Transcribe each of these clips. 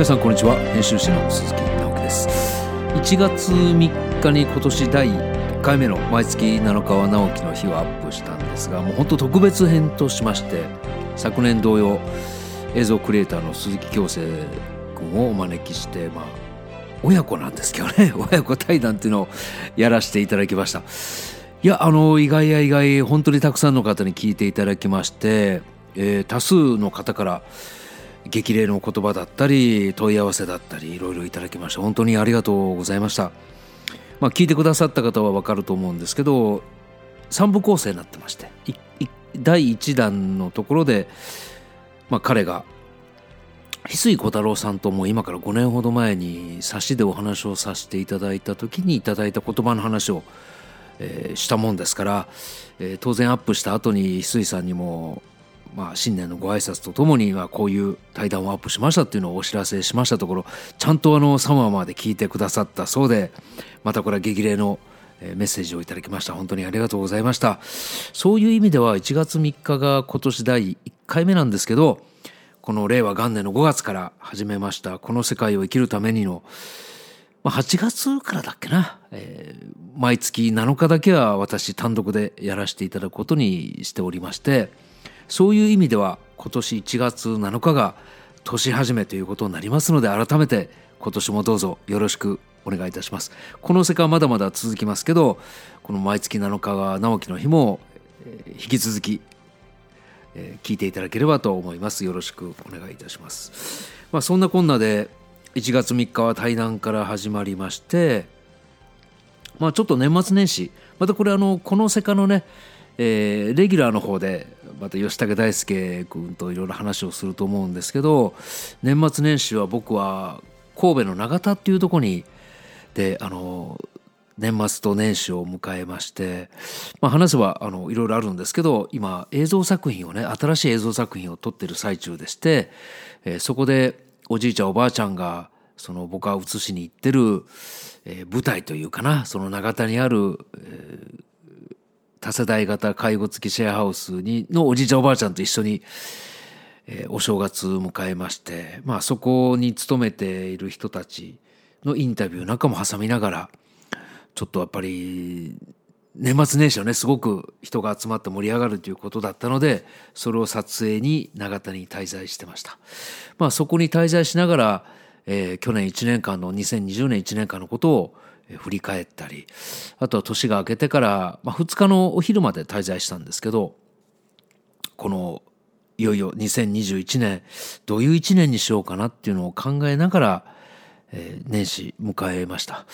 皆さんこんにちは。編集者の鈴木直樹です。1月3日に今年第1回目の毎月7日は直樹の日をアップしたんですがもう本当特別編としまして昨年同様映像クリエイターの鈴木京生君をお招きしてまあ親子なんですけどね。親子対談っていうのをやらせていただきました。いやあの意外や意外本当にたくさんの方に聞いていただきまして、えー、多数の方から激励の言葉だったり問い合わせだったりいろいろいただきまして本当にありがとうございました、まあ、聞いてくださった方は分かると思うんですけど3部構成になってまして第1弾のところで、まあ、彼が翡翠小太郎さんとも今から5年ほど前に差しでお話をさせていただいた時にいただいた言葉の話を、えー、したもんですから、えー、当然アップした後に翡翠さんにもまあ、新年のご挨拶とともに、まあ、こういう対談をアップしましたっていうのをお知らせしましたところちゃんとあの3話まで聞いてくださったそうでまたこれは激励のメッセージをいただきました。本当にありがとうございました。そういう意味では1月3日が今年第1回目なんですけどこの令和元年の5月から始めましたこの世界を生きるためにのまあ、8月からだっけな、えー、毎月7日だけは私単独でやらせていただくことにしておりましてそういう意味では今年1月7日が年始めということになりますので改めて今年もどうぞよろしくお願いいたします。この世界はまだまだ続きますけどこの毎月7日が直樹の日も引き続き聞いていただければと思います。よろしくお願いいたします。まあそんなこんなで1月3日は対談から始まりましてまあちょっと年末年始またこれあのこの世界のねえー、レギュラーの方でまた吉武大輔君といろいろ話をすると思うんですけど年末年始は僕は神戸の長田っていうとこにであの年末と年始を迎えまして、まあ、話はあのいろいろあるんですけど今映像作品をね新しい映像作品を撮ってる最中でして、えー、そこでおじいちゃんおばあちゃんがその僕が映しに行ってる、えー、舞台というかなその長田にある、えー、多世代型介護付きシェアハウスにのおじいちゃんおばあちゃんと一緒に、えー、お正月迎えまして、まあ、そこに勤めている人たちのインタビューなんかも挟みながらちょっとやっぱり年末年始はねすごく人が集まって盛り上がるということだったのでそれを撮影に長田に滞在してました。まあ、そこに滞在しながら、えー、去年1年間の2020年1年間のことを振り返ったりあとは年が明けてから、まあ、2日のお昼まで滞在したんですけどこのいよいよ2021年どういう1年にしようかなっていうのを考えながら、えー、年始迎えました、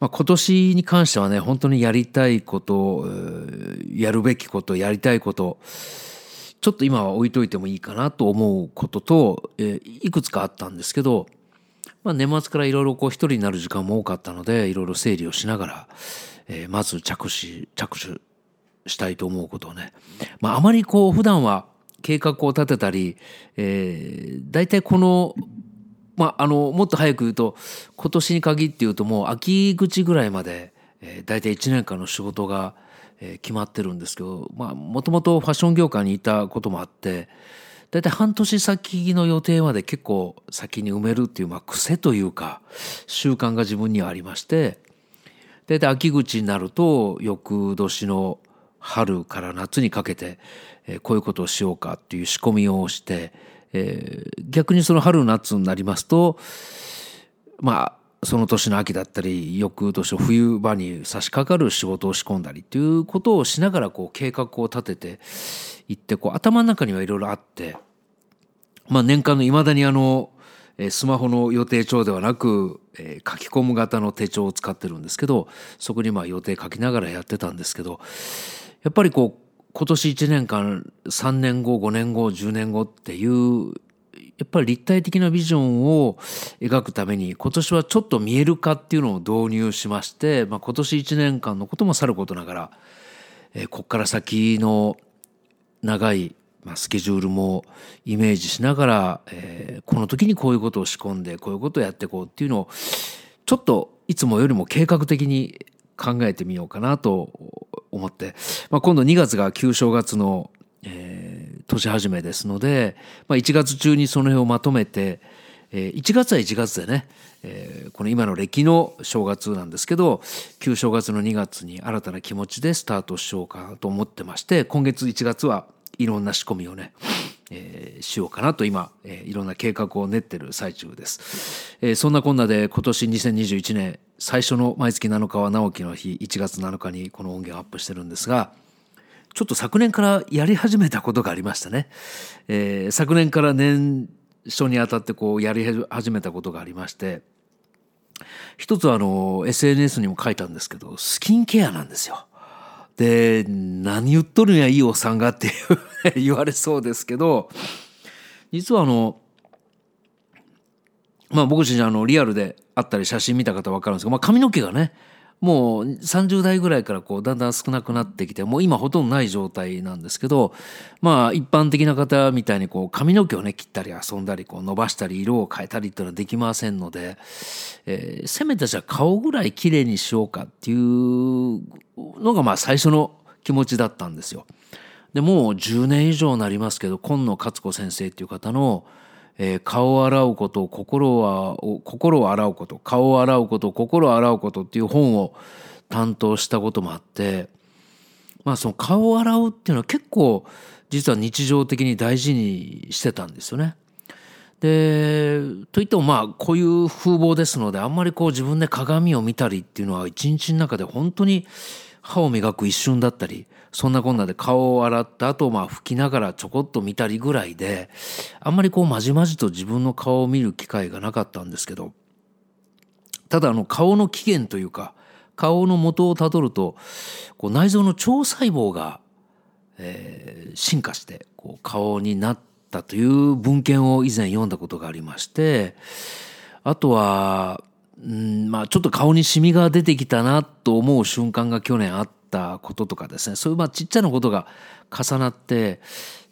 まあ、今年に関してはね本当にやりたいことやるべきことやりたいことちょっと今は置いといてもいいかなと思うことと、えー、いくつかあったんですけどまあ、年末からいろいろこう一人になる時間も多かったのでいろいろ整理をしながら、えー、まず着手着手したいと思うことをね、まあ、あまりこう普段は計画を立てたり、えー、大体このまあ、あのもっと早く言うと今年に限って言うともう秋口ぐらいまで、えー、大体1年間の仕事が、えー、決まってるんですけどもともとファッション業界にいたこともあって大体半年先の予定まで結構先に埋めるっていう、まあ、癖というか習慣が自分にはありまして大体秋口になると翌年の春から夏にかけて、えー、こういうことをしようかっていう仕込みをして、えー、逆にその春夏になりますとまあその年の秋だったり翌年の冬場に差し掛かる仕事を仕込んだりっていうことをしながらこう計画を立てていってこう頭の中にはいろいろあって、まあ、年間のいまだにあのスマホの予定帳ではなく、え、書き込む型の手帳を使ってるんですけどそこにまあ予定書きながらやってたんですけどやっぱりこう今年1年間3年後5年後10年後っていうやっぱり立体的なビジョンを描くために今年はちょっと見える化っていうのを導入しまして、まあ、今年1年間のこともさることながら、え、ここから先の長い、まあ、スケジュールもイメージしながら、えー、この時にこういうことを仕込んでこういうことをやっていこうっていうのをちょっといつもよりも計画的に考えてみようかなと思って、まあ、今度2月が旧正月の、えー、年始めですので、まあ、1月中にその辺をまとめて、えー、1月は1月でね、えー、この今の歴の正月なんですけど旧正月の2月に新たな気持ちでスタートしようかなと思ってまして今月1月はいろんな仕込みをね、えー、しようかなと今、えー、いろんな計画を練ってる最中です、えー、そんなこんなで今年2021年最初の毎月7日は直樹の日1月7日にこの音源をアップしてるんですがちょっと昨年からやり始めたことがありましたね、えー、昨年から年初にあたってこうやり始めたことがありまして一つあの SNS にも書いたんですけどスキンケアなんですよ。で何言っとるんやいいおっさんがって言われそうですけど実はあのまあ僕自身あのリアルであったり写真見た方分かるんですけど、まあ、髪の毛がねもう30代ぐらいからこうだんだん少なくなってきてもう今ほとんどない状態なんですけどまあ一般的な方みたいにこう髪の毛をね切ったり遊んだりこう伸ばしたり色を変えたりっていうのはできませんので、えー、せめてじゃあ顔ぐらい綺麗にしようかっていうのがまあ最初の気持ちだったんですよ。でもう10年以上になりますけど今野勝子先生っていう方の「えー、顔を洗うこと心は心を洗うこと顔を洗うこと心を洗うことっていう本を担当したこともあってまあその顔を洗うっていうのは結構実は日常的に大事にしてたんですよね。でといってもまあこういう風貌ですのであんまりこう自分で鏡を見たりっていうのは一日の中で本当に歯を磨く一瞬だったりそんなこんなで顔を洗った後、まあ拭きながらちょこっと見たりぐらいで、あんまりこうまじまじと自分の顔を見る機会がなかったんですけど、ただあの顔の起源というか、顔の元をたどると、こう内臓の腸細胞が、えー、進化してこう顔になったという文献を以前読んだことがありまして、あとは、うんまあ、ちょっと顔にシミが出てきたなと思う瞬間が去年あったこととかですねそういうまあちっちゃなことが重なって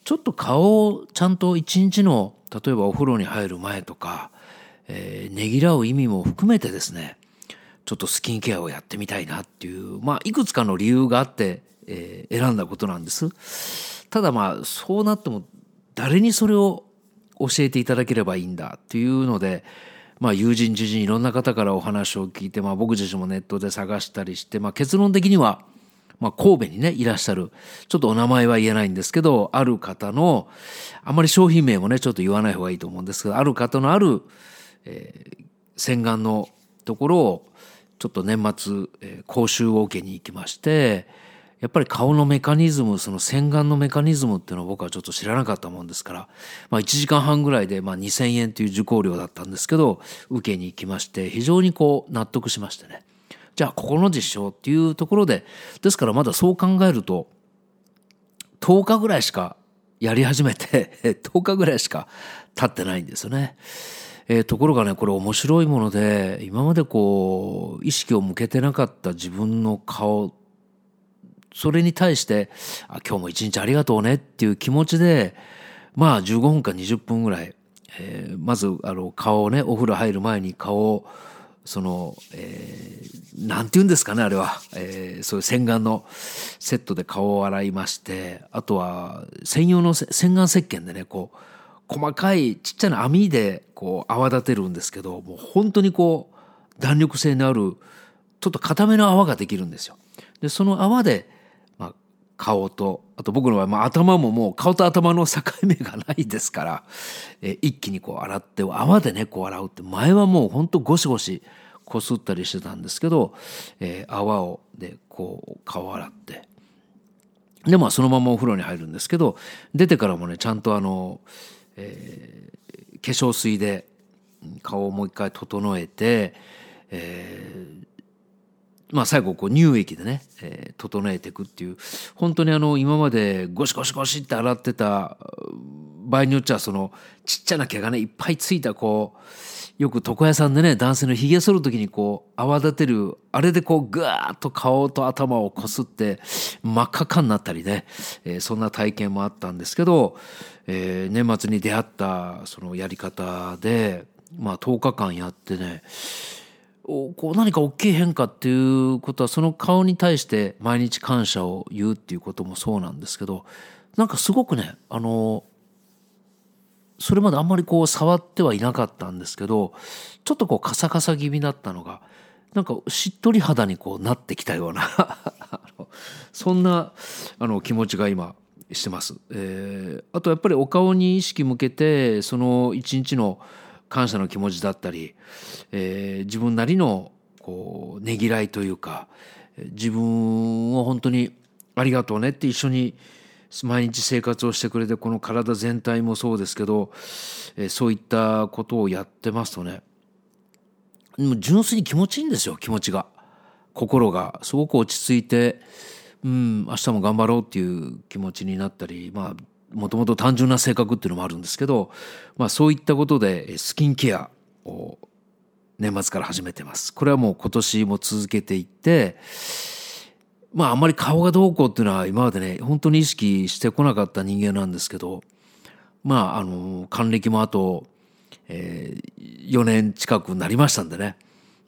ちょっと顔をちゃんと一日の例えばお風呂に入る前とか、えー、ねぎらう意味も含めてですねちょっとスキンケアをやってみたいなっていうまあいくつかの理由があって、えー、選んだことなんです。ただまあそうなっても誰にそれを教えていただければいいんだっていうのでまあ、友人知人いろんな方からお話を聞いて、まあ、僕自身もネットで探したりして、まあ、結論的にはまあ、神戸にね、いらっしゃる、ちょっとお名前は言えないんですけど、ある方の、あまり商品名もね、ちょっと言わない方がいいと思うんですけど、ある方のある、えー、洗顔のところを、ちょっと年末、えー、講習を受けに行きまして、やっぱり顔のメカニズム、その洗顔のメカニズムっていうのを僕はちょっと知らなかったもんですから、まあ1時間半ぐらいで、まあ2000円という受講料だったんですけど、受けに行きまして、非常にこう納得しましてね。じゃあここの実証っていうところでですからまだそう考えると10日ぐらいしかやり始めて 10日ぐらいしか経ってないんですよね。えー、ところがねこれ面白いもので今までこう意識を向けてなかった自分の顔それに対してあ今日も一日ありがとうねっていう気持ちでまあ15分か20分ぐらい、えー、まずあの顔をねお風呂入る前に顔をその、えー、なんて言うんですかね、あれは。えー、そういう洗顔のセットで顔を洗いまして、あとは専用の洗顔石鹸でね、こう、細かいちっちゃな網でこう泡立てるんですけど、もう本当にこう、弾力性のある、ちょっと固めの泡ができるんですよ。で、その泡で、顔と、あと僕の場合、まあ、頭ももう顔と頭の境目がないですから、えー、一気にこう洗って、泡でね、こう洗うって、前はもうほんとゴシゴシこすったりしてたんですけど、えー、泡をでこう顔洗ってでまあそのままお風呂に入るんですけど出てからもねちゃんとあの、えー、化粧水で顔をもう一回整えて、えー、まあ最後こう乳液でね、えー、整えていくっていう。本当にあの今までゴシゴシゴシって洗ってた場合によっちゃそのちっちゃな毛がねいっぱいついたこうよく床屋さんでね男性のひげ剃る時にこう泡立てるあれでこうぐわーっと顔と頭をこすって真っ赤かになったりね、えー、そんな体験もあったんですけど、えー、年末に出会ったそのやり方でまあ10日間やってねこう何か大きい変化っていうことはその顔に対して毎日感謝を言うっていうこともそうなんですけどなんかすごくねあのそれまであんまりこう触ってはいなかったんですけどちょっとこうカサカサ気味だったのがなんかしっとり肌にこうなってきたような そんなあの気持ちが今してます、えー、あとやっぱりお顔に意識向けてその一日の感謝の気持ちだったり、えー、自分なりのこうねぎらいというか自分を本当にありがとうねって一緒に毎日生活をしてくれてこの体全体もそうですけど、えー、そういったことをやってますとね。も純粋に気持ちいいんですよ気持ちが。心が。すごく落ち着いてうん明日も頑張ろうっていう気持ちになったりまあもともと単純な性格っていうのもあるんですけど、まあ、そういったことでスキンケアを年末から始めてます。これはもう今年も続けていってまああんまり顔がどうこうっていうのは今までね本当に意識してこなかった人間なんですけどまああの還暦もあと、えー、4年近くなりましたんでね、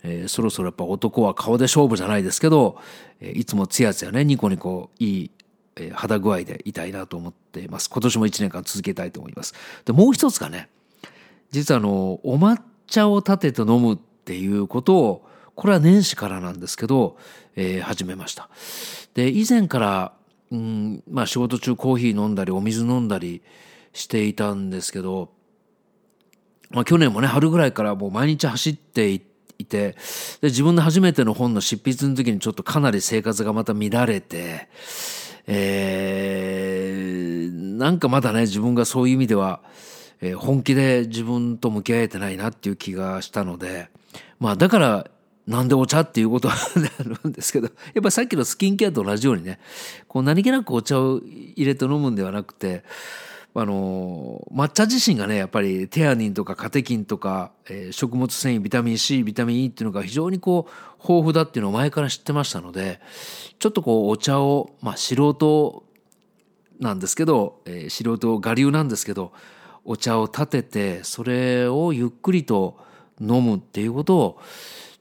えー、そろそろやっぱ男は顔で勝負じゃないですけど、えー、いつもつやつやねニコニコいい肌具合でいたいなと思ってています。今年も1年間続けたいと思います。で、もう一つがね、実はあの、お抹茶を立てて飲むっていうことを、これは年始からなんですけど、えー、始めました。で、以前から、うん、まあ仕事中コーヒー飲んだりお水飲んだりしていたんですけど、まあ去年もね、春ぐらいからもう毎日走っていて、で、自分の初めての本の執筆の時にちょっとかなり生活がまた乱れて、えー、なんかまだね自分がそういう意味では、えー、本気で自分と向き合えてないなっていう気がしたのでまあだからなんでお茶っていうことはあるんですけど やっぱさっきのスキンケアと同じようにねこう何気なくお茶を入れて飲むんではなくてあの抹茶自身がねやっぱりテアニンとかカテキンとか、えー、食物繊維ビタミン C ビタミン E っていうのが非常にこう豊富だっていうのを前から知ってましたのでちょっとこうお茶をまあ素人なんですけど、えー、素人我流なんですけどお茶を立ててそれをゆっくりと飲むっていうことを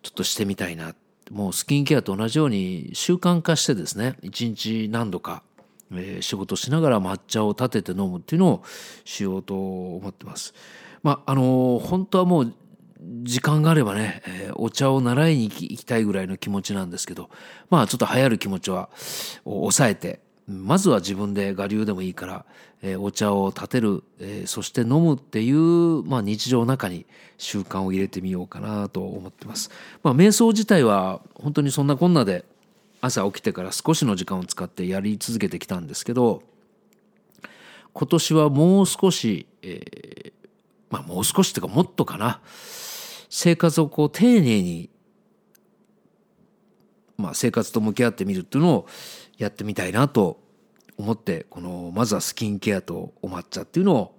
ちょっとしてみたいなもうスキンケアと同じように習慣化してですね一日何度かえー、仕事しながら抹茶を立てて飲むっていうのをしようと思ってます。まああの本当はもう時間があればね、えー、お茶を習いに行きたいぐらいの気持ちなんですけどまあちょっと流行る気持ちは抑えてまずは自分で我流でもいいから、えー、お茶を立てる、えー、そして飲むっていう、まあ、日常の中に習慣を入れてみようかなと思ってます。まあ、瞑想自体は本当にそんなこんなで朝起きてから少しの時間を使ってやり続けてきたんですけど今年はもう少し、えー、まあもう少しっていうかもっとかな生活をこう丁寧に、まあ、生活と向き合ってみるっていうのをやってみたいなと思ってこのまずはスキンケアとお抹茶っていうのを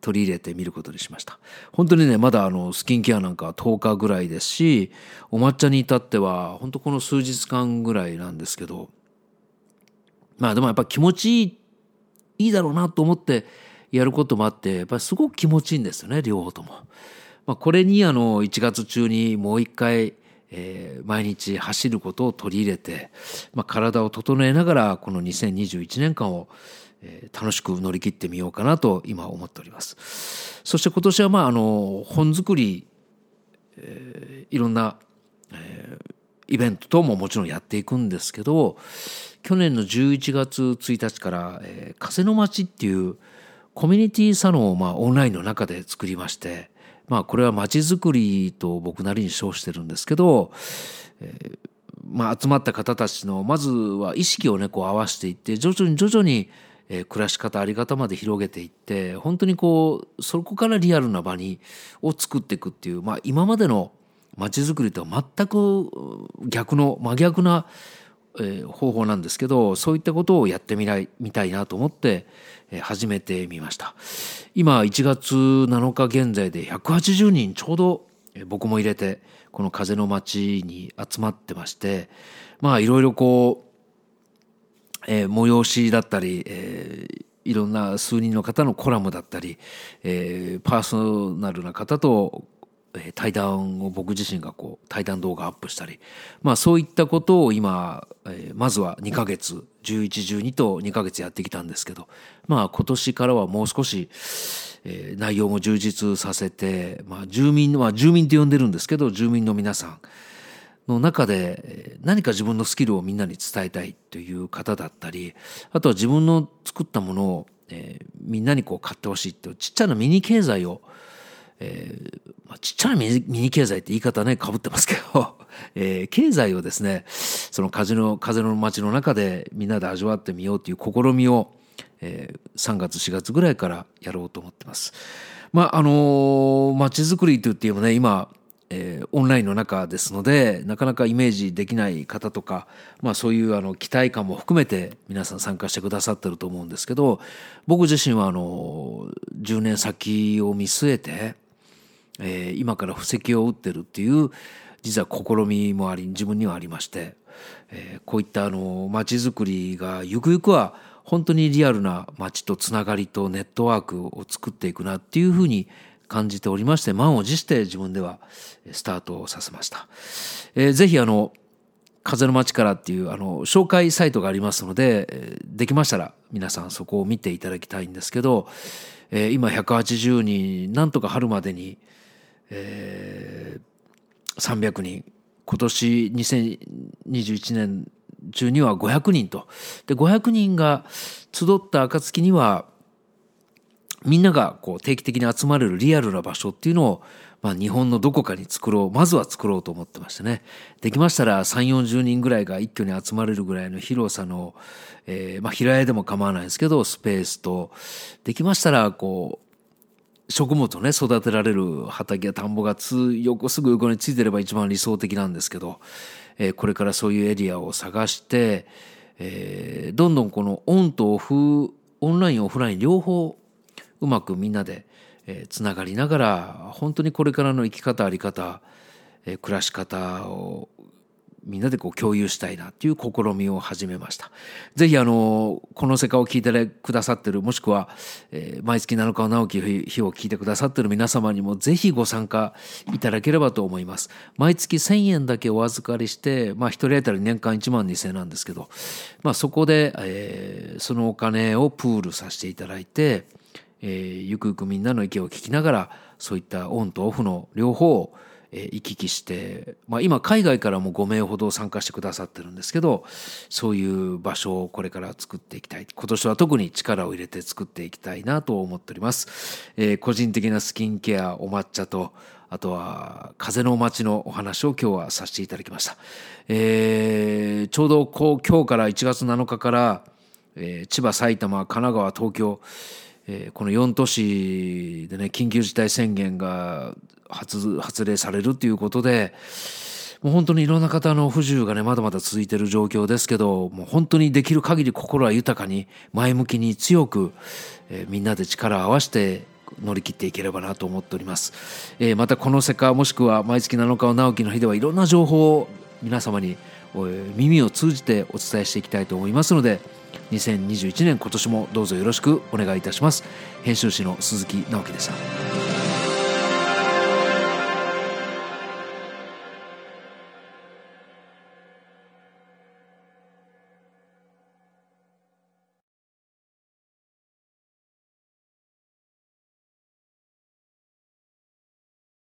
取り入れてみることにしました本当にねまだあのスキンケアなんか10日ぐらいですしお抹茶に至っては本当この数日間ぐらいなんですけどまあでもやっぱ気持ちいいいいだろうなと思ってやることもあってやっぱりすごく気持ちいいんですよね両方とも。まあ、これにあの1月中にもう一回えー、毎日走ることを取り入れて、まあ、体を整えながらこの2021年間を、楽しく乗り切ってみようかなと今思っております。そして今年はまああの本作り、えー、いろんな、えー、イベント等ももちろんやっていくんですけど去年の11月1日から「えー、風の街」っていうコミュニティサロンをまあオンラインの中で作りましてまあこれは街づくりと僕なりに称してるんですけど、えーまあ、集まった方たちのまずは意識をねこう合わせていって徐々に徐々にえ暮らし方あり方まで広げていって本当にこうそこからリアルな場にを作っていくっていう、まあ、今までの街づくりとは全く逆の真逆な、え方法なんですけどそういったことをやってみないみたいなと思って、え始めてみました。今1月7日現在で180人ちょうど、え僕も入れてこの風の街に集まってましてまあいろいろこうえー、催しだったり、えー、いろんな数人の方のコラムだったり、えー、パーソナルな方と、対談を僕自身がこう対談動画アップしたり、まあ、そういったことを今、まずは2ヶ月1112と2ヶ月やってきたんですけど、まあ、今年からはもう少し、内容も充実させて、まあ、住民は住民と呼んでるんですけど住民の皆さんの中で何か自分のスキルをみんなに伝えたいという方だったりあとは自分の作ったものを、みんなにこう買ってほしいっていうちっちゃなミニ経済を、ええーまあ、ちっちゃなミニ経済って言い方ねかぶってますけど、えー、経済をですねその風の風の街の中でみんなで味わってみようという試みを、えー、3月4月ぐらいからやろうと思ってます。まああの街づくりといってもね今えー、オンラインの中ですのでなかなかイメージできない方とか、まあ、そういうあの期待感も含めて皆さん参加してくださってると思うんですけど僕自身はあの10年先を見据えて、えー、今から布石を打ってるっていう実は試みもあり自分にはありまして、えー、こういったあの街づくりがゆくゆくは本当にリアルな街とつながりとネットワークを作っていくなっていうふうに感じておりまして満を持して自分ではスタートをさせました。えー、ぜひあの風の街からっていうあの紹介サイトがありますのでできましたら皆さんそこを見ていただきたいんですけど、え、今180人なんとか春までに、えー、300人今年2021年中には500人と。で500人が集った暁にはみんながこう定期的に集まれるリアルな場所っていうのを、まあ、日本のどこかに作ろう。まずは作ろうと思ってましてね。できましたら3 4 0人ぐらいが一挙に集まれるぐらいの広さの、えー、まあ、平屋でも構わないですけどスペースと。できましたらこう食物をね育てられる畑や田んぼがつ横すぐ横についてれば一番理想的なんですけど、えー、これからそういうエリアを探して、えー、どんどんこのオンとオフオンラインオフライン両方うまくみんなでえつながりながら本当にこれからの生き方あり方え暮らし方をみんなでこう共有したいなっていう試みを始めました。ぜひあの、この世界を聞いてくださってる、もしくは、えー、毎月7日直樹日を聞いてくださってる皆様にもぜひご参加いただければと思います。毎月1000円だけお預かりして、まあ一人当たり年間1万2000円なんですけど、まあそこで、えー、そのお金をプールさせていただいて、えー、ゆくゆくみんなの意見を聞きながらそういったオンとオフの両方を、え、行き来して、まあ、今海外からも5名ほど参加してくださってるんですけどそういう場所をこれから作っていきたい。今年は特に力を入れて作っていきたいなと思っております、えー、個人的なスキンケアお抹茶とあとは風の街のお話を今日はさせていただきました、えー、ちょうどこう今日から1月7日から、えー、千葉埼玉神奈川東京え、この4都市でね緊急事態宣言が発発令されるということでもう本当にいろんな方の不自由がねまだまだ続いてる状況ですけどもう本当にできる限り心は豊かに前向きに強く、えー、みんなで力を合わせて乗り切っていければなと思っております、えー、またこの世界もしくは毎月7日の直樹の日ではいろんな情報を皆様に耳を通じてお伝えしていきたいと思いますので2021年今年もどうぞよろしくお願いいたします。編集士の鈴木直樹でした。